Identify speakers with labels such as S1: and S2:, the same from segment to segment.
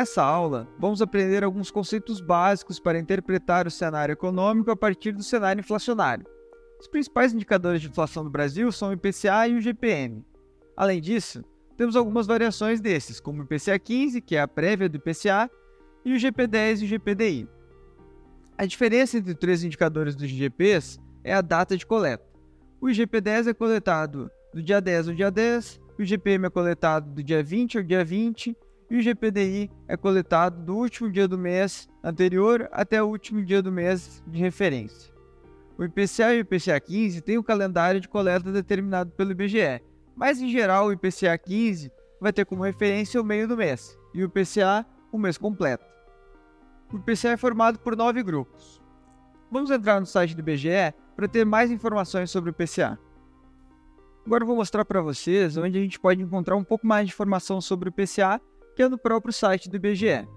S1: Nessa aula, vamos aprender alguns conceitos básicos para interpretar o cenário econômico a partir do cenário inflacionário. Os principais indicadores de inflação do Brasil são o IPCA e o GPM. Além disso, temos algumas variações desses, como o IPCA 15, que é a prévia do IPCA, e o GP10 e o GPDI. A diferença entre os três indicadores dos IGPs é a data de coleta. O IGP-10 é coletado do dia 10 ao dia 10, o IGPM é coletado do dia 20 ao dia 20 e o GPDI é coletado do último dia do mês anterior até o último dia do mês de referência. O IPCA e o IPCA 15 têm o um calendário de coleta determinado pelo IBGE, mas em geral o IPCA 15 vai ter como referência o meio do mês e o IPCA o mês completo. O IPCA é formado por nove grupos. Vamos entrar no site do IBGE para ter mais informações sobre o IPCA. Agora eu vou mostrar para vocês onde a gente pode encontrar um pouco mais de informação sobre o IPCA, que é no próprio site do IBGE.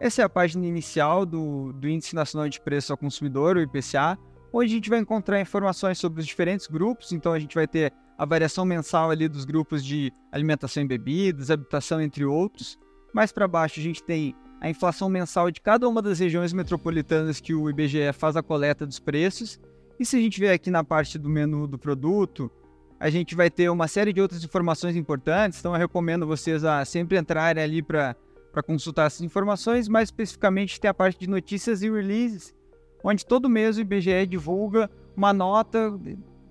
S1: Essa é a página inicial do, do Índice Nacional de Preço ao Consumidor, o IPCA, onde a gente vai encontrar informações sobre os diferentes grupos, então a gente vai ter a variação mensal ali dos grupos de alimentação e bebidas, habitação, entre outros. Mais para baixo a gente tem a inflação mensal de cada uma das regiões metropolitanas que o IBGE faz a coleta dos preços. E se a gente ver aqui na parte do menu do produto, a gente vai ter uma série de outras informações importantes, então eu recomendo vocês a sempre entrarem ali para consultar essas informações, mais especificamente tem a parte de notícias e releases, onde todo mês o IBGE divulga uma nota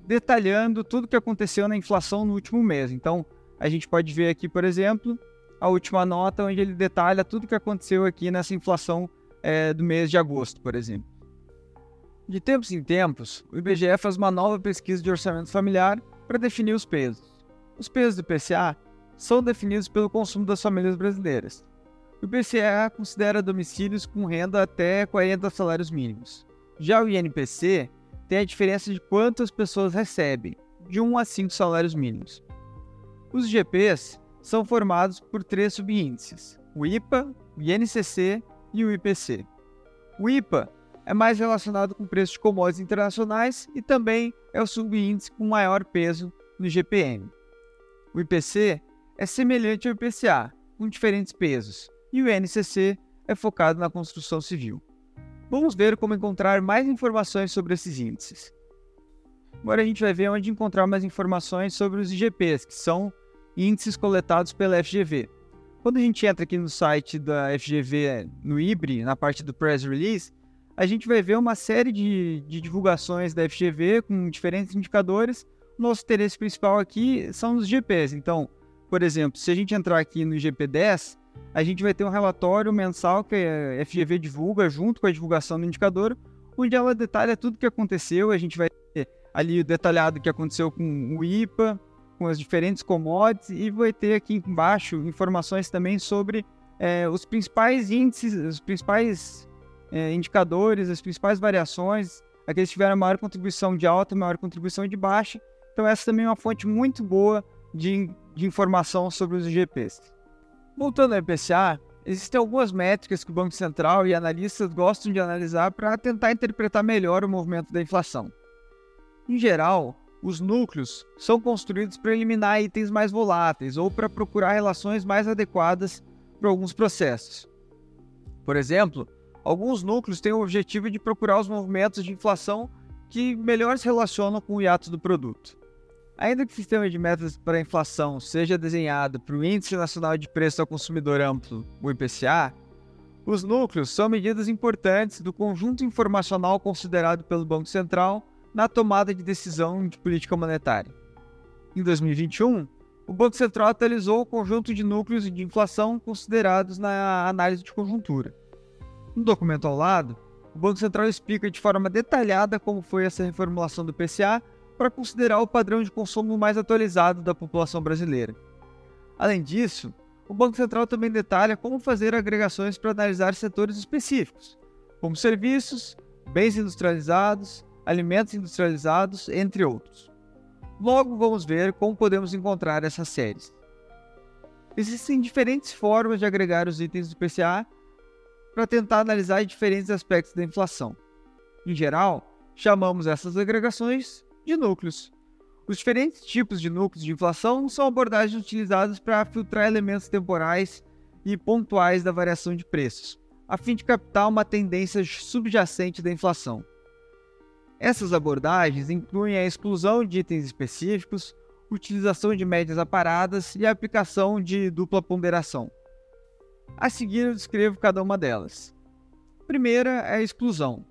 S1: detalhando tudo o que aconteceu na inflação no último mês. Então, a gente pode ver aqui, por exemplo, a última nota, onde ele detalha tudo o que aconteceu aqui nessa inflação é, do mês de agosto, por exemplo. De tempos em tempos, o IBGE faz uma nova pesquisa de orçamento familiar para definir os pesos. Os pesos do IPCA são definidos pelo consumo das famílias brasileiras. O IPCA considera domicílios com renda até 40 salários mínimos. Já o INPC tem a diferença de quantas pessoas recebem, de 1 a 5 salários mínimos. Os IGPs são formados por três subíndices: o IPA, o INCC e o IPC. O IPA é mais relacionado com preços de commodities internacionais e também é o subíndice com maior peso no GPM. O IPC é semelhante ao IPCA, com diferentes pesos, e o INCC é focado na construção civil. Vamos ver como encontrar mais informações sobre esses índices. Agora a gente vai ver onde encontrar mais informações sobre os IGPs, que são índices coletados pela FGV. Quando a gente entra aqui no site da FGV no IBRE, na parte do Press Release, a gente vai ver uma série de, de divulgações da FGV com diferentes indicadores. Nosso interesse principal aqui são os GPs. Então, por exemplo, se a gente entrar aqui no IGP-10, a gente vai ter um relatório mensal que a FGV divulga junto com a divulgação do indicador, onde ela detalha tudo o que aconteceu. A gente vai ter ali detalhado o que aconteceu com o IPA, com as diferentes commodities, e vai ter aqui embaixo informações também sobre é, os principais índices, os principais é, indicadores, as principais variações, aqueles que tiveram maior contribuição de alta, maior contribuição de baixa. Então essa também é uma fonte muito boa de, de informação sobre os IGPs. Voltando ao IPCA, existem algumas métricas que o Banco Central e analistas gostam de analisar para tentar interpretar melhor o movimento da inflação. Em geral, os núcleos são construídos para eliminar itens mais voláteis ou para procurar relações mais adequadas para alguns processos. Por exemplo, Alguns núcleos têm o objetivo de procurar os movimentos de inflação que melhor se relacionam com o hiato do produto. Ainda que o sistema de metas para a inflação seja desenhado para o Índice Nacional de Preço ao Consumidor Amplo, o IPCA, os núcleos são medidas importantes do conjunto informacional considerado pelo Banco Central na tomada de decisão de política monetária. Em 2021, o Banco Central atualizou o conjunto de núcleos de inflação considerados na análise de conjuntura. No documento ao lado, o Banco Central explica de forma detalhada como foi essa reformulação do PCA para considerar o padrão de consumo mais atualizado da população brasileira. Além disso, o Banco Central também detalha como fazer agregações para analisar setores específicos, como serviços, bens industrializados, alimentos industrializados, entre outros. Logo vamos ver como podemos encontrar essas séries. Existem diferentes formas de agregar os itens do PCA para tentar analisar diferentes aspectos da inflação. Em geral, chamamos essas agregações de núcleos. Os diferentes tipos de núcleos de inflação são abordagens utilizadas para filtrar elementos temporais e pontuais da variação de preços, a fim de captar uma tendência subjacente da inflação. Essas abordagens incluem a exclusão de itens específicos, utilização de médias aparadas e a aplicação de dupla ponderação. A seguir, eu descrevo cada uma delas. Primeira é a exclusão.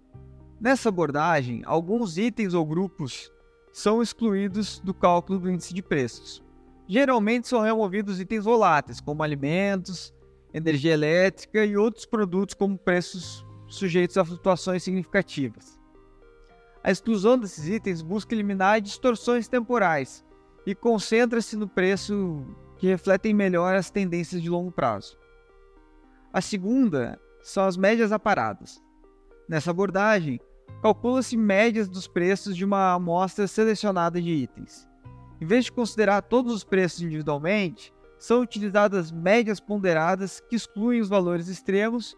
S1: Nessa abordagem, alguns itens ou grupos são excluídos do cálculo do índice de preços. Geralmente são removidos itens voláteis, como alimentos, energia elétrica e outros produtos como preços sujeitos a flutuações significativas. A exclusão desses itens busca eliminar distorções temporais e concentra-se no preço que refletem melhor as tendências de longo prazo. A segunda são as médias aparadas. Nessa abordagem, calcula-se médias dos preços de uma amostra selecionada de itens. Em vez de considerar todos os preços individualmente, são utilizadas médias ponderadas que excluem os valores extremos,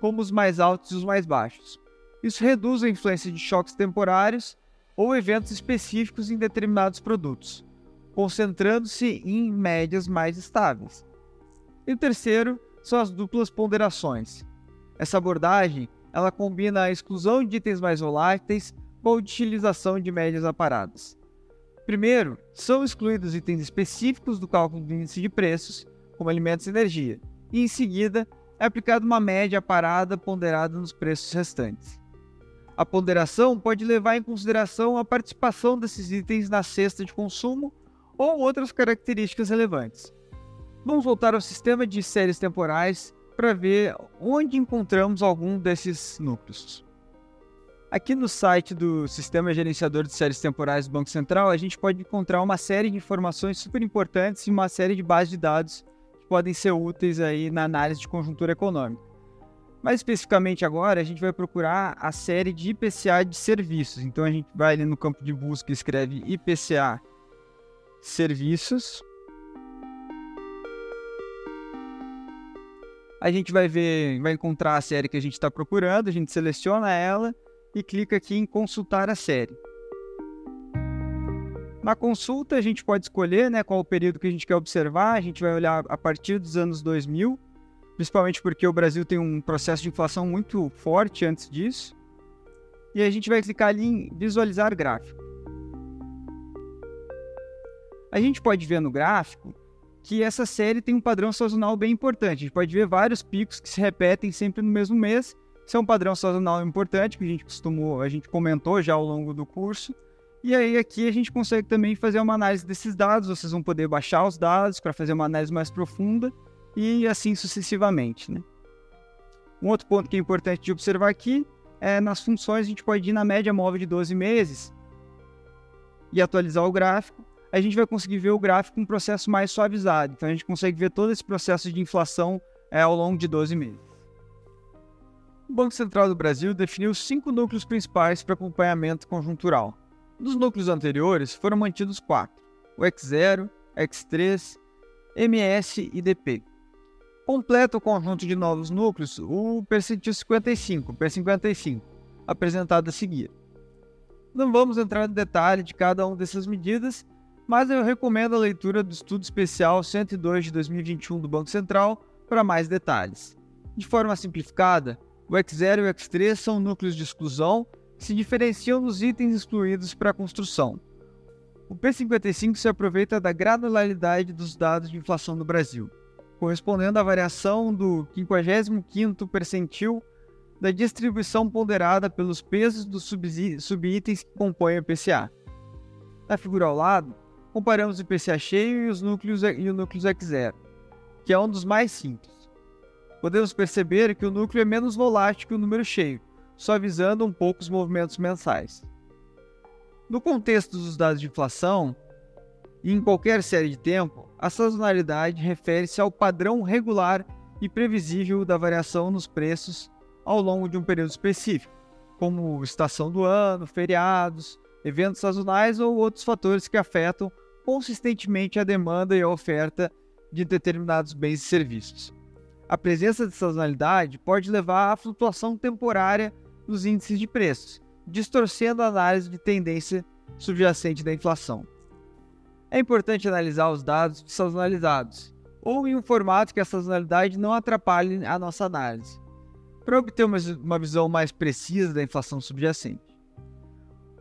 S1: como os mais altos e os mais baixos. Isso reduz a influência de choques temporários ou eventos específicos em determinados produtos, concentrando-se em médias mais estáveis. E o terceiro são as duplas ponderações. Essa abordagem ela combina a exclusão de itens mais voláteis com a utilização de médias aparadas. Primeiro, são excluídos itens específicos do cálculo do índice de preços, como alimentos e energia, e em seguida é aplicada uma média parada ponderada nos preços restantes. A ponderação pode levar em consideração a participação desses itens na cesta de consumo ou outras características relevantes. Vamos voltar ao sistema de séries temporais para ver onde encontramos algum desses núcleos. Aqui no site do Sistema Gerenciador de Séries Temporais do Banco Central, a gente pode encontrar uma série de informações super importantes e uma série de bases de dados que podem ser úteis aí na análise de conjuntura econômica. Mais especificamente agora, a gente vai procurar a série de IPCA de serviços. Então a gente vai ali no campo de busca e escreve IPCA serviços a gente vai ver, vai encontrar a série que a gente está procurando, a gente seleciona ela e clica aqui em consultar a série. Na consulta a gente pode escolher né, qual o período que a gente quer observar, a gente vai olhar a partir dos anos 2000, principalmente porque o Brasil tem um processo de inflação muito forte antes disso. E a gente vai clicar ali em visualizar gráfico. A gente pode ver no gráfico que essa série tem um padrão sazonal bem importante. A gente pode ver vários picos que se repetem sempre no mesmo mês. Isso é um padrão sazonal importante que a gente costumou, a gente comentou já ao longo do curso. E aí aqui a gente consegue também fazer uma análise desses dados. Vocês vão poder baixar os dados para fazer uma análise mais profunda e assim sucessivamente, né? Um outro ponto que é importante de observar aqui é nas funções a gente pode ir na média móvel de 12 meses e atualizar o gráfico a gente vai conseguir ver o gráfico um processo mais suavizado. Então a gente consegue ver todo esse processo de inflação é, ao longo de 12 meses. O Banco Central do Brasil definiu cinco núcleos principais para acompanhamento conjuntural. Dos núcleos anteriores foram mantidos quatro: o X0, X3, MS e DP. Completa o conjunto de novos núcleos o percentil 55, P55, apresentado a seguir. Não vamos entrar no detalhe de cada uma dessas medidas, mas eu recomendo a leitura do Estudo Especial 102 de 2021 do Banco Central para mais detalhes. De forma simplificada, o X0 e o X3 são núcleos de exclusão que se diferenciam dos itens excluídos para a construção. O P55 se aproveita da granularidade dos dados de inflação no Brasil, correspondendo à variação do 55º percentil da distribuição ponderada pelos pesos dos subitens que compõem o PCA. Na figura ao lado, comparamos o IPCA cheio e os núcleos e o núcleo X0, que é um dos mais simples. Podemos perceber que o núcleo é menos volátil que o número cheio, suavizando um pouco os movimentos mensais. No contexto dos dados de inflação, e em qualquer série de tempo, a sazonalidade refere-se ao padrão regular e previsível da variação nos preços ao longo de um período específico, como estação do ano, feriados, eventos sazonais ou outros fatores que afetam consistentemente a demanda e a oferta de determinados bens e serviços. A presença de sazonalidade pode levar à flutuação temporária dos índices de preços, distorcendo a análise de tendência subjacente da inflação. É importante analisar os dados sazonalizados, ou em um formato que a sazonalidade não atrapalhe a nossa análise, para obter uma visão mais precisa da inflação subjacente.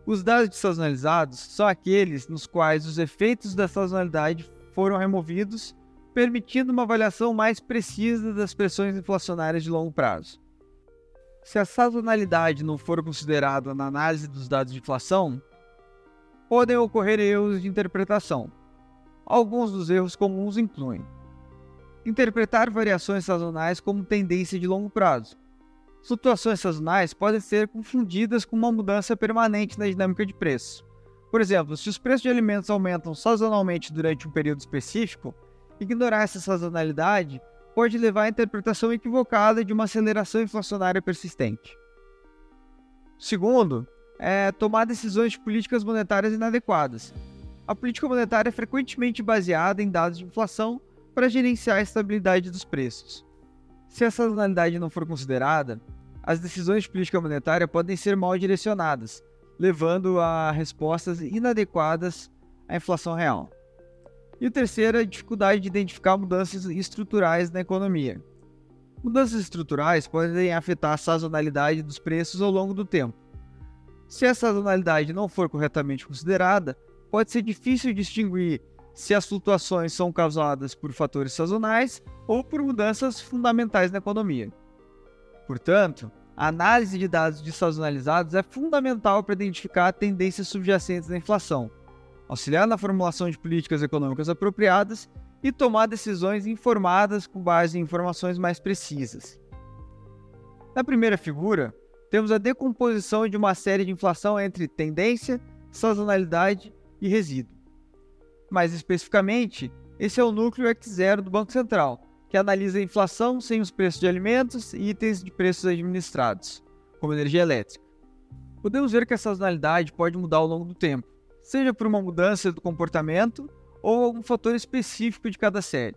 S1: Os dados sazonalizados são aqueles nos quais os efeitos da sazonalidade foram removidos, permitindo uma avaliação mais precisa das pressões inflacionárias de longo prazo. Se a sazonalidade não for considerada na análise dos dados de inflação, podem ocorrer erros de interpretação. Alguns dos erros comuns incluem interpretar variações sazonais como tendência de longo prazo, Flutuações sazonais podem ser confundidas com uma mudança permanente na dinâmica de preço. Por exemplo, se os preços de alimentos aumentam sazonalmente durante um período específico, ignorar essa sazonalidade pode levar à interpretação equivocada de uma aceleração inflacionária persistente. Segundo, é tomar decisões de políticas monetárias inadequadas. A política monetária é frequentemente baseada em dados de inflação para gerenciar a estabilidade dos preços. Se a sazonalidade não for considerada, as decisões de política monetária podem ser mal direcionadas, levando a respostas inadequadas à inflação real. E o terceiro é a dificuldade de identificar mudanças estruturais na economia. Mudanças estruturais podem afetar a sazonalidade dos preços ao longo do tempo. Se a sazonalidade não for corretamente considerada, pode ser difícil distinguir se as flutuações são causadas por fatores sazonais ou por mudanças fundamentais na economia. Portanto, a análise de dados desazonalizados é fundamental para identificar tendências subjacentes da inflação, auxiliar na formulação de políticas econômicas apropriadas e tomar decisões informadas com base em informações mais precisas. Na primeira figura, temos a decomposição de uma série de inflação entre tendência, sazonalidade e resíduo. Mais especificamente, esse é o núcleo X0 do Banco Central, que analisa a inflação sem os preços de alimentos e itens de preços administrados, como energia elétrica. Podemos ver que a sazonalidade pode mudar ao longo do tempo, seja por uma mudança do comportamento ou algum fator específico de cada série.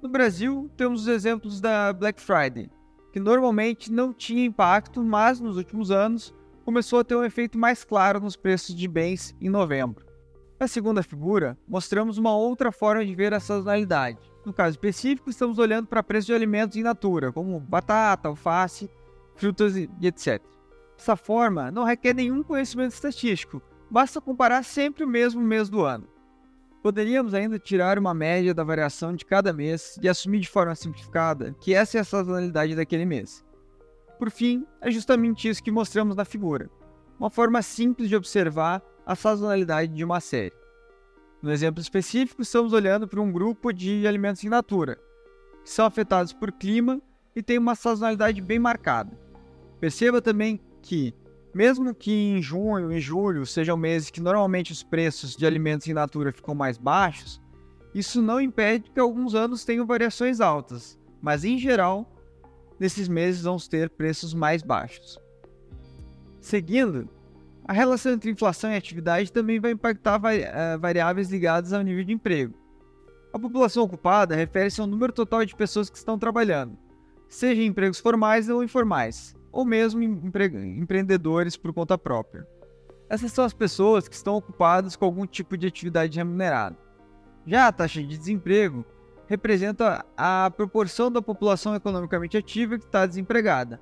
S1: No Brasil, temos os exemplos da Black Friday, que normalmente não tinha impacto, mas nos últimos anos começou a ter um efeito mais claro nos preços de bens em novembro. Na segunda figura, mostramos uma outra forma de ver a sazonalidade, no caso específico, estamos olhando para preços de alimentos in natura, como batata, alface, frutas e etc. Dessa forma, não requer nenhum conhecimento estatístico, basta comparar sempre o mesmo mês do ano. Poderíamos ainda tirar uma média da variação de cada mês e assumir de forma simplificada que essa é a sazonalidade daquele mês. Por fim, é justamente isso que mostramos na figura, uma forma simples de observar a sazonalidade de uma série. No exemplo específico, estamos olhando para um grupo de alimentos in natura, que são afetados por clima e têm uma sazonalidade bem marcada. Perceba também que, mesmo que em junho e julho sejam meses que normalmente os preços de alimentos in natura ficam mais baixos, isso não impede que alguns anos tenham variações altas, mas em geral, nesses meses vamos ter preços mais baixos. Seguindo, a relação entre inflação e atividade também vai impactar eh, variáveis ligadas ao nível de emprego. A população ocupada refere-se ao número total de pessoas que estão trabalhando, seja em empregos formais ou informais, ou mesmo empre empreendedores por conta própria. Essas são as pessoas que estão ocupadas com algum tipo de atividade remunerada. Já a taxa de desemprego representa a proporção da população economicamente ativa que está desempregada,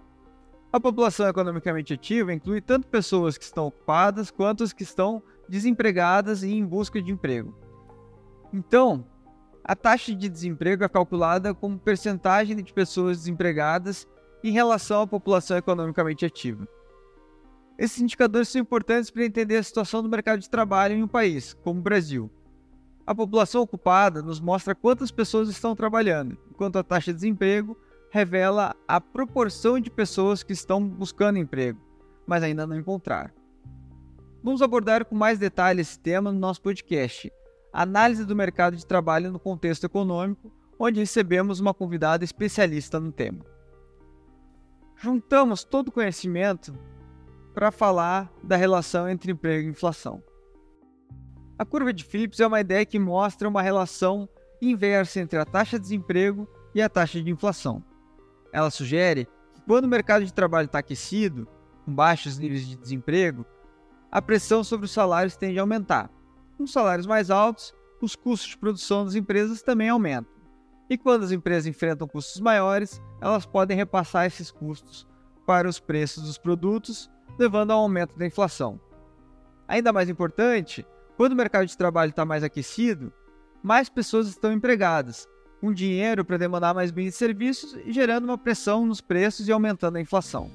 S1: a população economicamente ativa inclui tanto pessoas que estão ocupadas quanto as que estão desempregadas e em busca de emprego. Então, a taxa de desemprego é calculada como percentagem de pessoas desempregadas em relação à população economicamente ativa. Esses indicadores são importantes para entender a situação do mercado de trabalho em um país, como o Brasil. A população ocupada nos mostra quantas pessoas estão trabalhando, enquanto a taxa de desemprego revela a proporção de pessoas que estão buscando emprego, mas ainda não encontraram. Vamos abordar com mais detalhe esse tema no nosso podcast, Análise do Mercado de Trabalho no Contexto Econômico, onde recebemos uma convidada especialista no tema. Juntamos todo o conhecimento para falar da relação entre emprego e inflação. A curva de Phillips é uma ideia que mostra uma relação inversa entre a taxa de desemprego e a taxa de inflação. Ela sugere que quando o mercado de trabalho está aquecido, com baixos níveis de desemprego, a pressão sobre os salários tende a aumentar. Com salários mais altos, os custos de produção das empresas também aumentam. E quando as empresas enfrentam custos maiores, elas podem repassar esses custos para os preços dos produtos, levando ao aumento da inflação. Ainda mais importante, quando o mercado de trabalho está mais aquecido, mais pessoas estão empregadas, com dinheiro para demandar mais bens e serviços gerando uma pressão nos preços e aumentando a inflação.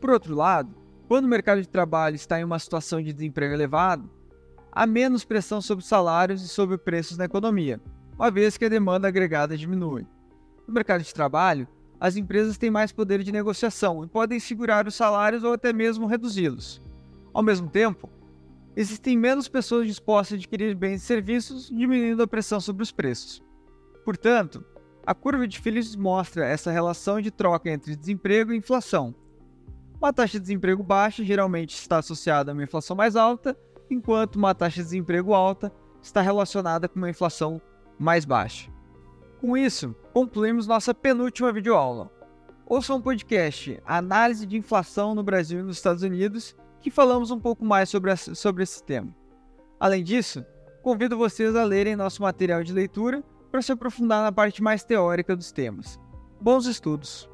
S1: Por outro lado, quando o mercado de trabalho está em uma situação de desemprego elevado, há menos pressão sobre salários e sobre preços na economia, uma vez que a demanda agregada diminui. No mercado de trabalho, as empresas têm mais poder de negociação e podem segurar os salários ou até mesmo reduzi-los. Ao mesmo tempo, existem menos pessoas dispostas a adquirir bens e serviços, diminuindo a pressão sobre os preços. Portanto, a curva de Phillips mostra essa relação de troca entre desemprego e inflação. Uma taxa de desemprego baixa geralmente está associada a uma inflação mais alta, enquanto uma taxa de desemprego alta está relacionada com uma inflação mais baixa. Com isso, concluímos nossa penúltima videoaula. Ouça um podcast Análise de Inflação no Brasil e nos Estados Unidos que falamos um pouco mais sobre, sobre esse tema. Além disso, convido vocês a lerem nosso material de leitura para se aprofundar na parte mais teórica dos temas. Bons estudos!